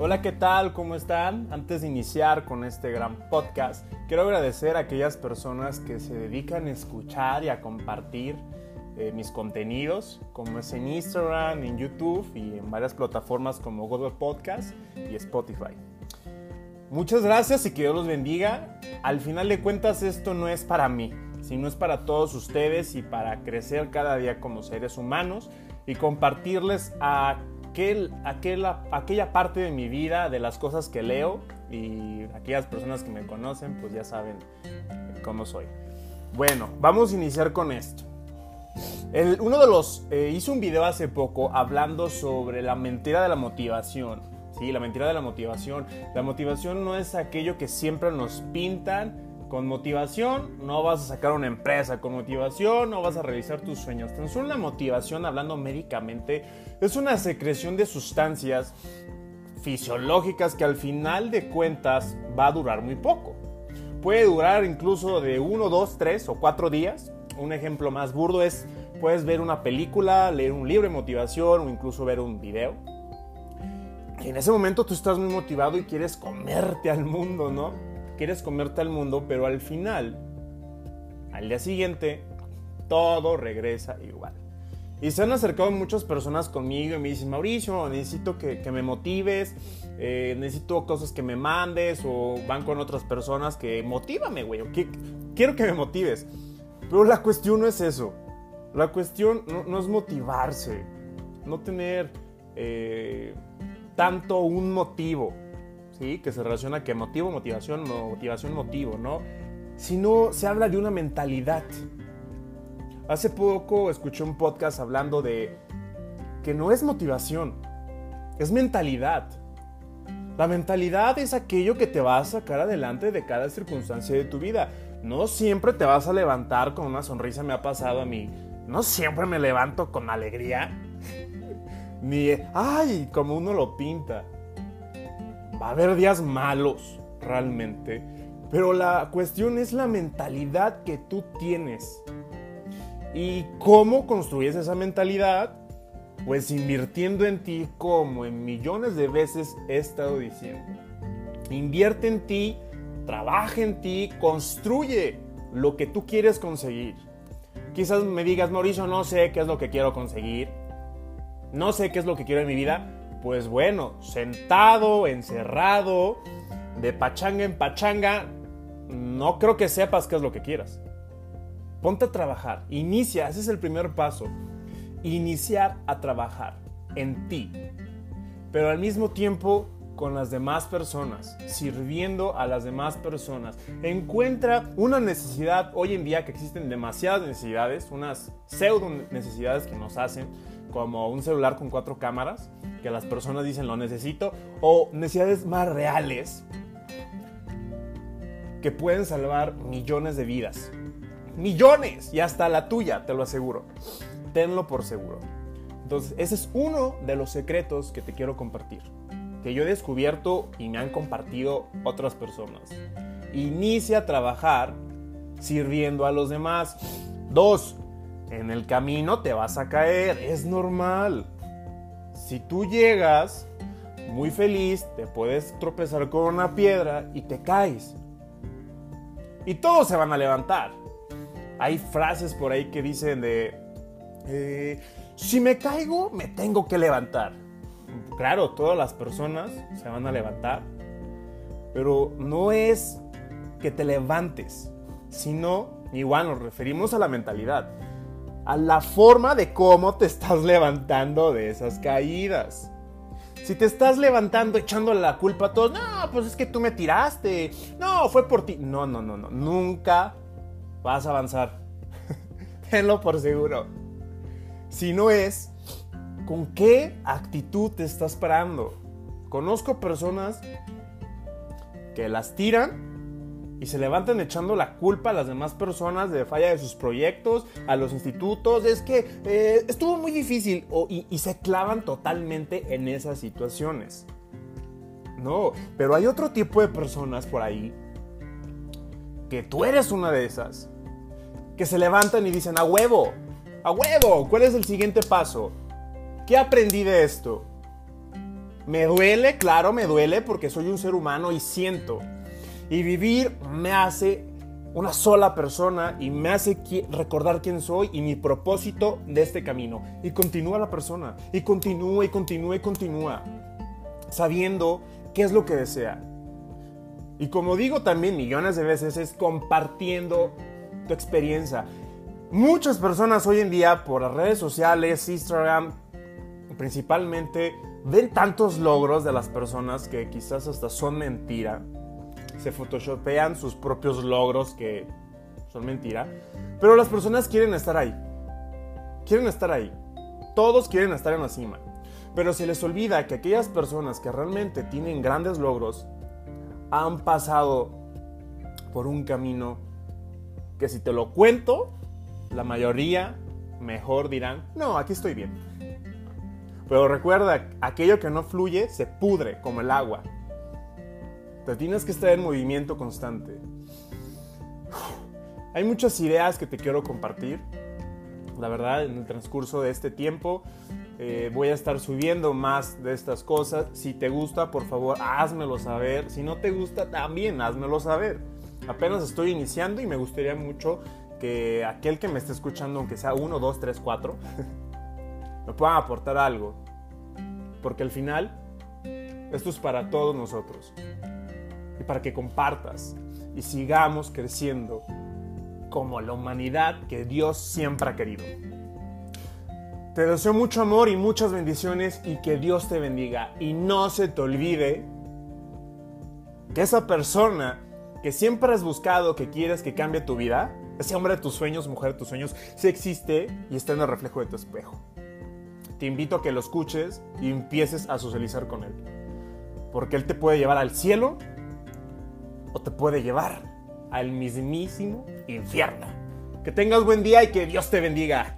Hola, ¿qué tal? ¿Cómo están? Antes de iniciar con este gran podcast, quiero agradecer a aquellas personas que se dedican a escuchar y a compartir eh, mis contenidos, como es en Instagram, en YouTube y en varias plataformas como Google Podcast y Spotify. Muchas gracias y que Dios los bendiga. Al final de cuentas esto no es para mí, sino es para todos ustedes y para crecer cada día como seres humanos y compartirles a aquel, aquella parte de mi vida, de las cosas que leo y aquellas personas que me conocen pues ya saben cómo soy. Bueno, vamos a iniciar con esto. uno de los, eh, hice un video hace poco hablando sobre la mentira de la motivación. Sí, la mentira de la motivación. La motivación no es aquello que siempre nos pintan con motivación no vas a sacar una empresa, con motivación no vas a realizar tus sueños. Tan solo la motivación, hablando médicamente, es una secreción de sustancias fisiológicas que al final de cuentas va a durar muy poco. Puede durar incluso de 1, 2, 3 o 4 días. Un ejemplo más burdo es, puedes ver una película, leer un libro de motivación o incluso ver un video. Y en ese momento tú estás muy motivado y quieres comerte al mundo, ¿no? Quieres comerte al mundo, pero al final, al día siguiente, todo regresa igual. Y se han acercado muchas personas conmigo y me dicen, Mauricio, necesito que, me motives, eh, necesito cosas que me mandes, o van con otras personas que motívame, güey, quiero que me motives. Pero la cuestión no es eso. La cuestión no, es motivarse, no tener eh, tanto un motivo que se relaciona que motivo, motivación, motivación, motivo, ¿no? Sino se habla de una mentalidad. Hace poco escuché un podcast hablando de que no es motivación, es mentalidad. La mentalidad es aquello que te va a sacar adelante de cada circunstancia de tu vida. No siempre te vas a levantar con una sonrisa, me ha pasado a mí. No siempre me levanto con alegría. Ni, ay, como uno lo pinta. Va a haber días malos, realmente. Pero la cuestión es la mentalidad que tú tienes. ¿Y cómo construyes esa mentalidad? Pues invirtiendo en ti como en millones de veces he estado diciendo. Invierte en ti, trabaja en ti, construye lo que tú quieres conseguir. Quizás me digas, Mauricio, no sé qué es lo que quiero conseguir. No sé qué es lo que quiero en mi vida pues bueno, sentado, encerrado, de pachanga en pachanga, no creo que sepas qué es lo que quieras. Ponte a trabajar, inicia, ese es el primer paso. Iniciar a trabajar en ti, pero al mismo tiempo con las demás personas, sirviendo a las demás personas. Encuentra una necesidad, hoy en día que existen demasiadas necesidades, unas pseudo necesidades que nos hacen, como un celular con cuatro cámaras, que las personas dicen lo necesito, o necesidades más reales que pueden salvar millones de vidas. Millones, y hasta la tuya, te lo aseguro. Tenlo por seguro. Entonces, ese es uno de los secretos que te quiero compartir, que yo he descubierto y me han compartido otras personas. Inicia a trabajar sirviendo a los demás. Dos, en el camino te vas a caer, es normal. Si tú llegas muy feliz, te puedes tropezar con una piedra y te caes. Y todos se van a levantar. Hay frases por ahí que dicen de, eh, si me caigo, me tengo que levantar. Claro, todas las personas se van a levantar, pero no es que te levantes, sino, igual nos referimos a la mentalidad a la forma de cómo te estás levantando de esas caídas. Si te estás levantando echándole la culpa a todos, no, pues es que tú me tiraste, no, fue por ti. No, no, no, no, nunca vas a avanzar. Tenlo por seguro. Si no es, ¿con qué actitud te estás parando? Conozco personas que las tiran y se levantan echando la culpa a las demás personas de falla de sus proyectos, a los institutos, es que eh, estuvo muy difícil y, y se clavan totalmente en esas situaciones. No, pero hay otro tipo de personas por ahí, que tú eres una de esas, que se levantan y dicen, a huevo, a huevo, ¿cuál es el siguiente paso? ¿Qué aprendí de esto? Me duele, claro, me duele porque soy un ser humano y siento. Y vivir me hace una sola persona y me hace recordar quién soy y mi propósito de este camino. Y continúa la persona, y continúa y continúa y continúa, sabiendo qué es lo que desea. Y como digo también millones de veces, es compartiendo tu experiencia. Muchas personas hoy en día por las redes sociales, Instagram, principalmente, ven tantos logros de las personas que quizás hasta son mentira se photoshopean sus propios logros que son mentira. Pero las personas quieren estar ahí. Quieren estar ahí. Todos quieren estar en la cima. Pero se les olvida que aquellas personas que realmente tienen grandes logros han pasado por un camino que si te lo cuento, la mayoría mejor dirán, no, aquí estoy bien. Pero recuerda, aquello que no fluye se pudre como el agua tienes que estar en movimiento constante. Hay muchas ideas que te quiero compartir. La verdad, en el transcurso de este tiempo eh, voy a estar subiendo más de estas cosas. Si te gusta, por favor, házmelo saber. Si no te gusta, también házmelo saber. Apenas estoy iniciando y me gustaría mucho que aquel que me esté escuchando, aunque sea uno, dos, tres, cuatro, me pueda aportar algo. Porque al final, esto es para todos nosotros y para que compartas y sigamos creciendo como la humanidad que Dios siempre ha querido. Te deseo mucho amor y muchas bendiciones y que Dios te bendiga. Y no se te olvide que esa persona que siempre has buscado, que quieres que cambie tu vida, ese hombre de tus sueños, mujer de tus sueños, sí existe y está en el reflejo de tu espejo. Te invito a que lo escuches y empieces a socializar con él. Porque él te puede llevar al cielo o te puede llevar al mismísimo infierno. Que tengas buen día y que Dios te bendiga.